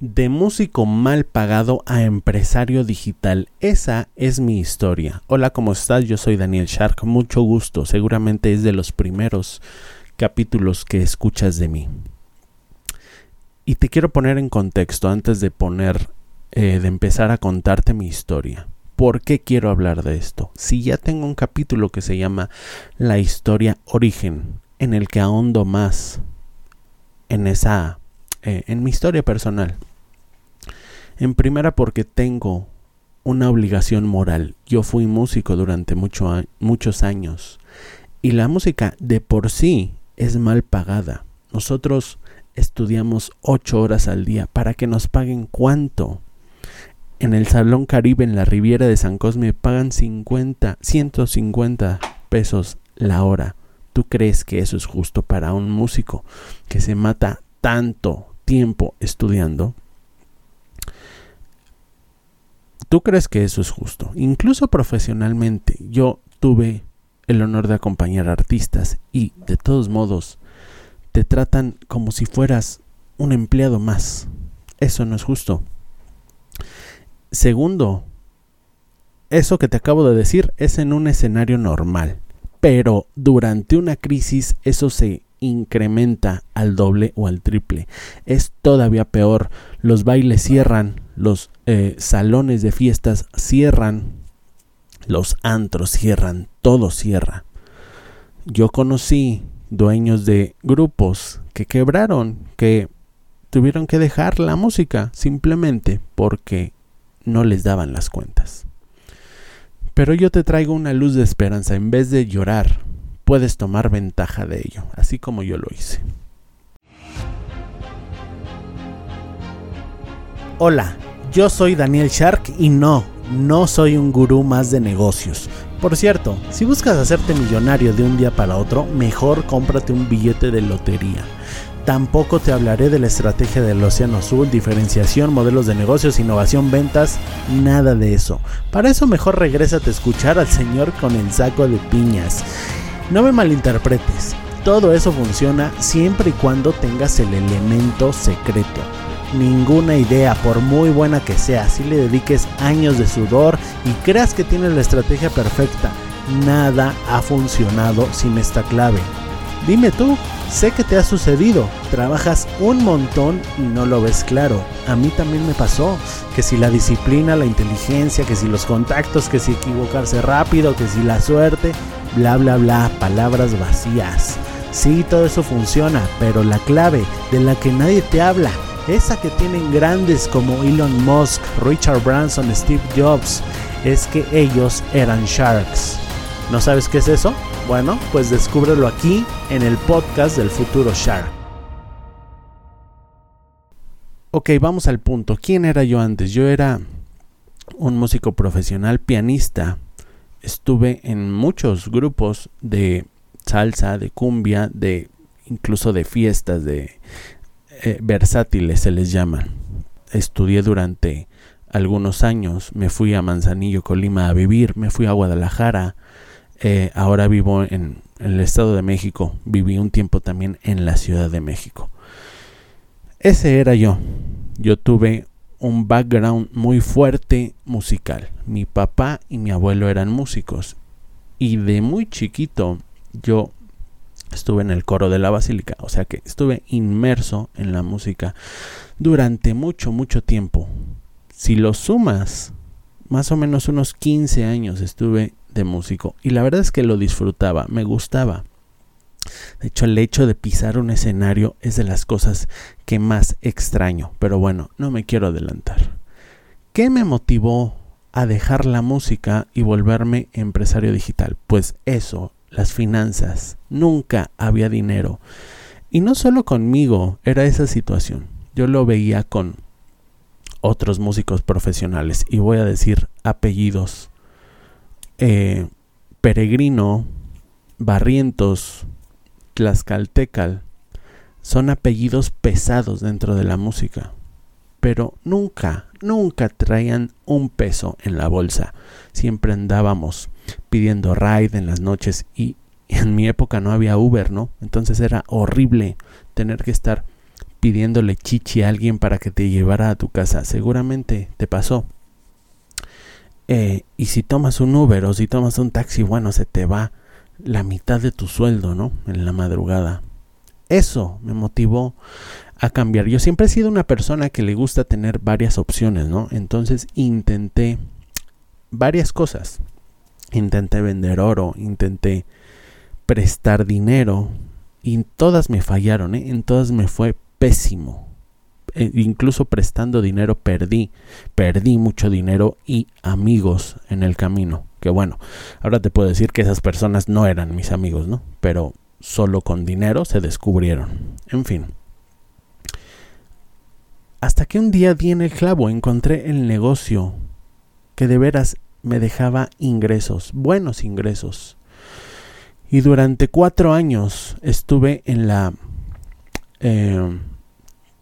De músico mal pagado a empresario digital. Esa es mi historia. Hola, ¿cómo estás? Yo soy Daniel Shark. Mucho gusto. Seguramente es de los primeros capítulos que escuchas de mí. Y te quiero poner en contexto antes de poner, eh, de empezar a contarte mi historia. ¿Por qué quiero hablar de esto? Si ya tengo un capítulo que se llama La historia origen, en el que ahondo más en esa, eh, en mi historia personal. En primera porque tengo una obligación moral. Yo fui músico durante muchos años y la música de por sí es mal pagada. Nosotros estudiamos ocho horas al día para que nos paguen cuánto. En el Salón Caribe en la Riviera de San Cosme pagan 50, 150 pesos la hora. ¿Tú crees que eso es justo para un músico que se mata tanto tiempo estudiando? ¿Tú crees que eso es justo? Incluso profesionalmente, yo tuve el honor de acompañar artistas y, de todos modos, te tratan como si fueras un empleado más. Eso no es justo. Segundo, eso que te acabo de decir es en un escenario normal, pero durante una crisis eso se incrementa al doble o al triple. Es todavía peor. Los bailes cierran, los eh, salones de fiestas cierran, los antros cierran, todo cierra. Yo conocí dueños de grupos que quebraron, que tuvieron que dejar la música simplemente porque no les daban las cuentas. Pero yo te traigo una luz de esperanza. En vez de llorar, puedes tomar ventaja de ello, así como yo lo hice. Hola, yo soy Daniel Shark y no, no soy un gurú más de negocios. Por cierto, si buscas hacerte millonario de un día para otro, mejor cómprate un billete de lotería. Tampoco te hablaré de la estrategia del Océano Azul, diferenciación, modelos de negocios, innovación, ventas, nada de eso. Para eso mejor regrésate a escuchar al señor con el saco de piñas. No me malinterpretes, todo eso funciona siempre y cuando tengas el elemento secreto ninguna idea, por muy buena que sea, si le dediques años de sudor y creas que tienes la estrategia perfecta, nada ha funcionado sin esta clave. Dime tú, sé que te ha sucedido, trabajas un montón y no lo ves claro. A mí también me pasó, que si la disciplina, la inteligencia, que si los contactos, que si equivocarse rápido, que si la suerte, bla bla bla, palabras vacías. Sí, todo eso funciona, pero la clave de la que nadie te habla esa que tienen grandes como Elon Musk, Richard Branson, Steve Jobs, es que ellos eran sharks. ¿No sabes qué es eso? Bueno, pues descúbrelo aquí en el podcast del futuro Shark. Ok, vamos al punto. ¿Quién era yo antes? Yo era un músico profesional, pianista. Estuve en muchos grupos de salsa, de cumbia, de incluso de fiestas, de, eh, versátiles se les llama. Estudié durante algunos años, me fui a Manzanillo, Colima a vivir, me fui a Guadalajara, eh, ahora vivo en, en el Estado de México, viví un tiempo también en la Ciudad de México. Ese era yo. Yo tuve un background muy fuerte musical. Mi papá y mi abuelo eran músicos. Y de muy chiquito yo estuve en el coro de la basílica, o sea que estuve inmerso en la música durante mucho, mucho tiempo. Si lo sumas, más o menos unos 15 años estuve de músico y la verdad es que lo disfrutaba, me gustaba. De hecho, el hecho de pisar un escenario es de las cosas que más extraño, pero bueno, no me quiero adelantar. ¿Qué me motivó a dejar la música y volverme empresario digital? Pues eso las finanzas, nunca había dinero. Y no solo conmigo era esa situación, yo lo veía con otros músicos profesionales y voy a decir apellidos. Eh, Peregrino, Barrientos, Tlaxcaltecal, son apellidos pesados dentro de la música, pero nunca, nunca traían un peso en la bolsa. Siempre andábamos pidiendo ride en las noches y en mi época no había Uber, ¿no? Entonces era horrible tener que estar pidiéndole chichi a alguien para que te llevara a tu casa. Seguramente te pasó. Eh, y si tomas un Uber o si tomas un taxi, bueno, se te va la mitad de tu sueldo, ¿no? En la madrugada. Eso me motivó a cambiar. Yo siempre he sido una persona que le gusta tener varias opciones, ¿no? Entonces intenté varias cosas. Intenté vender oro, intenté prestar dinero y todas me fallaron, ¿eh? En todas me fue pésimo. E incluso prestando dinero perdí, perdí mucho dinero y amigos en el camino. Que bueno, ahora te puedo decir que esas personas no eran mis amigos, ¿no? Pero solo con dinero se descubrieron. En fin. Hasta que un día di en el clavo, encontré el negocio que de veras me dejaba ingresos, buenos ingresos. Y durante cuatro años estuve en la... Eh,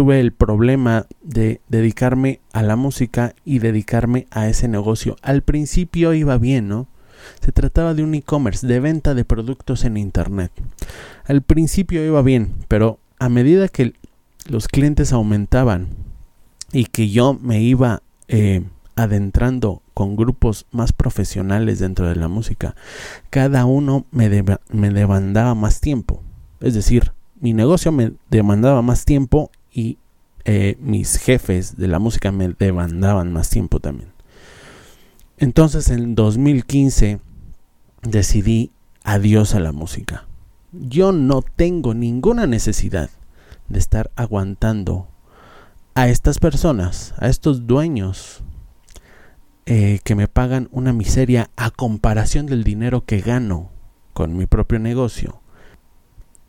tuve el problema de dedicarme a la música y dedicarme a ese negocio. Al principio iba bien, ¿no? Se trataba de un e-commerce, de venta de productos en Internet. Al principio iba bien, pero a medida que los clientes aumentaban y que yo me iba eh, adentrando con grupos más profesionales dentro de la música, cada uno me, me demandaba más tiempo. Es decir, mi negocio me demandaba más tiempo y eh, mis jefes de la música me demandaban más tiempo también. Entonces en 2015 decidí adiós a la música. Yo no tengo ninguna necesidad de estar aguantando a estas personas, a estos dueños eh, que me pagan una miseria a comparación del dinero que gano con mi propio negocio.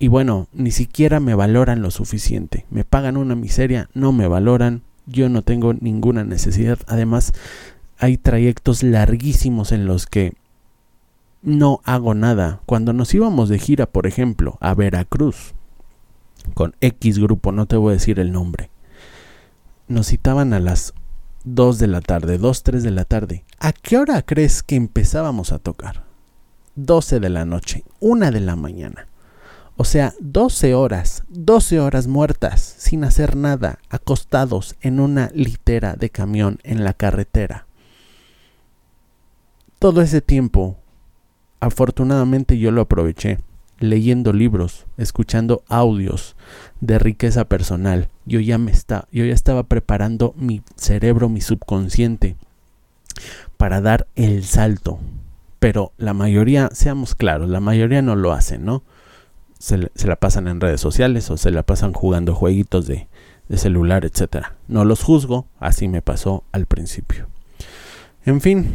Y bueno, ni siquiera me valoran lo suficiente. Me pagan una miseria, no me valoran, yo no tengo ninguna necesidad. Además, hay trayectos larguísimos en los que no hago nada. Cuando nos íbamos de gira, por ejemplo, a Veracruz, con X grupo, no te voy a decir el nombre, nos citaban a las 2 de la tarde, 2, 3 de la tarde. ¿A qué hora crees que empezábamos a tocar? 12 de la noche, 1 de la mañana. O sea, 12 horas, 12 horas muertas, sin hacer nada, acostados en una litera de camión en la carretera. Todo ese tiempo, afortunadamente yo lo aproveché, leyendo libros, escuchando audios de riqueza personal. Yo ya me está, yo ya estaba preparando mi cerebro, mi subconsciente para dar el salto. Pero la mayoría, seamos claros, la mayoría no lo hace, ¿no? Se, la pasan en redes sociales o se la pasan jugando jueguitos de, de celular, etcétera. No los juzgo, así me pasó al principio. En fin,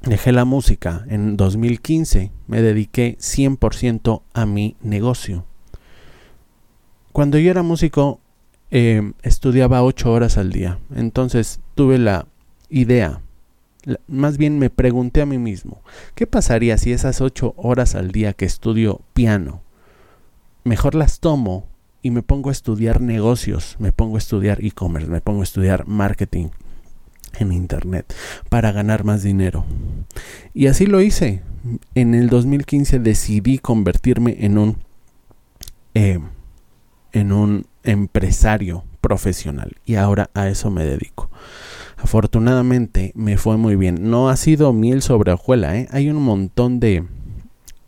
dejé la música en 2015, me dediqué 100% a mi negocio. Cuando yo era músico, eh, estudiaba 8 horas al día, entonces tuve la idea, más bien me pregunté a mí mismo, ¿qué pasaría si esas 8 horas al día que estudio piano mejor las tomo y me pongo a estudiar negocios, me pongo a estudiar e-commerce, me pongo a estudiar marketing en internet para ganar más dinero. Y así lo hice. En el 2015 decidí convertirme en un eh, en un empresario profesional y ahora a eso me dedico. Afortunadamente me fue muy bien. No ha sido miel sobre hojuela, ¿eh? hay un montón de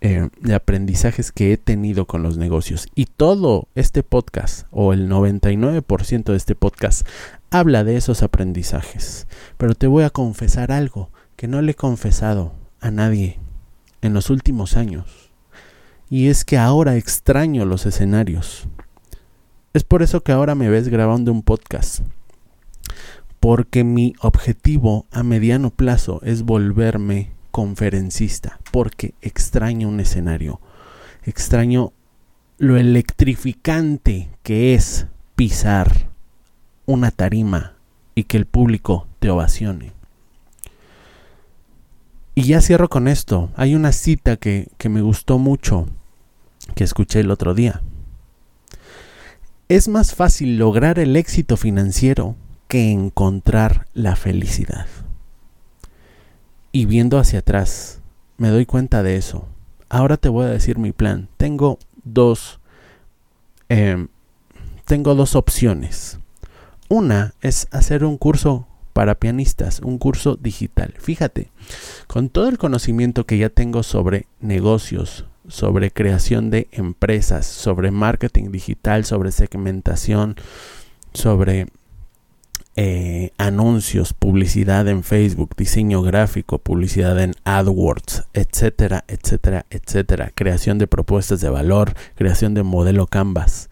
eh, de aprendizajes que he tenido con los negocios. Y todo este podcast, o el 99% de este podcast, habla de esos aprendizajes. Pero te voy a confesar algo que no le he confesado a nadie en los últimos años. Y es que ahora extraño los escenarios. Es por eso que ahora me ves grabando un podcast. Porque mi objetivo a mediano plazo es volverme conferencista porque extraño un escenario, extraño lo electrificante que es pisar una tarima y que el público te ovacione. Y ya cierro con esto. Hay una cita que, que me gustó mucho, que escuché el otro día. Es más fácil lograr el éxito financiero que encontrar la felicidad. Y viendo hacia atrás, me doy cuenta de eso. Ahora te voy a decir mi plan. Tengo dos, em, tengo dos opciones. Una es hacer un curso para pianistas, un curso digital. Fíjate, con todo el conocimiento que ya tengo sobre negocios, sobre creación de empresas, sobre marketing digital, sobre segmentación, sobre eh, anuncios, publicidad en Facebook, diseño gráfico, publicidad en AdWords, etcétera, etcétera, etcétera, creación de propuestas de valor, creación de modelo Canvas.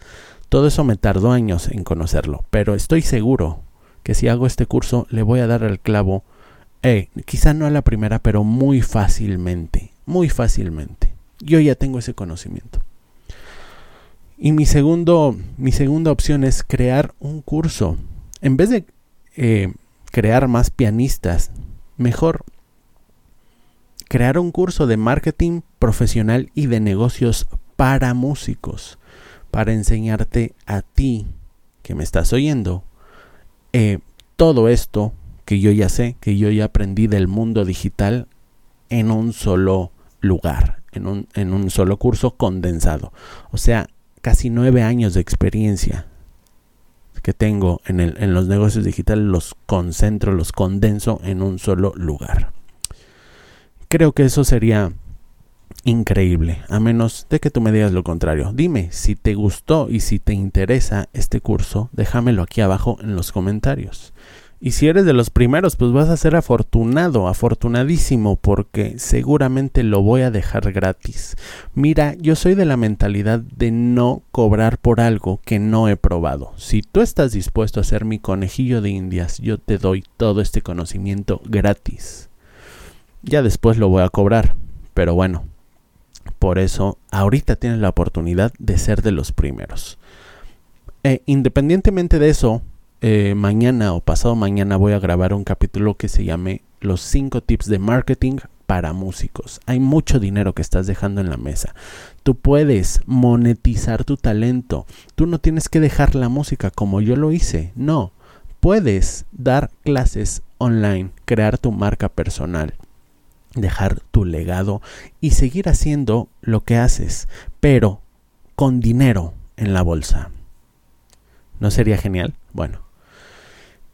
Todo eso me tardó años en conocerlo, pero estoy seguro que si hago este curso le voy a dar al clavo, eh, quizá no a la primera, pero muy fácilmente, muy fácilmente. Yo ya tengo ese conocimiento. Y mi, segundo, mi segunda opción es crear un curso. En vez de eh, crear más pianistas, mejor crear un curso de marketing profesional y de negocios para músicos, para enseñarte a ti que me estás oyendo eh, todo esto que yo ya sé, que yo ya aprendí del mundo digital en un solo lugar, en un, en un solo curso condensado. O sea, casi nueve años de experiencia que tengo en, el, en los negocios digitales los concentro, los condenso en un solo lugar. Creo que eso sería increíble, a menos de que tú me digas lo contrario. Dime si te gustó y si te interesa este curso, déjamelo aquí abajo en los comentarios. Y si eres de los primeros, pues vas a ser afortunado, afortunadísimo, porque seguramente lo voy a dejar gratis. Mira, yo soy de la mentalidad de no cobrar por algo que no he probado. Si tú estás dispuesto a ser mi conejillo de indias, yo te doy todo este conocimiento gratis. Ya después lo voy a cobrar, pero bueno, por eso, ahorita tienes la oportunidad de ser de los primeros. Eh, independientemente de eso, eh, mañana o pasado mañana voy a grabar un capítulo que se llame Los 5 tips de marketing para músicos. Hay mucho dinero que estás dejando en la mesa. Tú puedes monetizar tu talento. Tú no tienes que dejar la música como yo lo hice. No. Puedes dar clases online, crear tu marca personal dejar tu legado y seguir haciendo lo que haces, pero con dinero en la bolsa. ¿No sería genial? Bueno.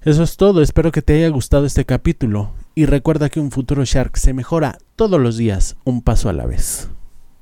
Eso es todo, espero que te haya gustado este capítulo y recuerda que un futuro Shark se mejora todos los días un paso a la vez.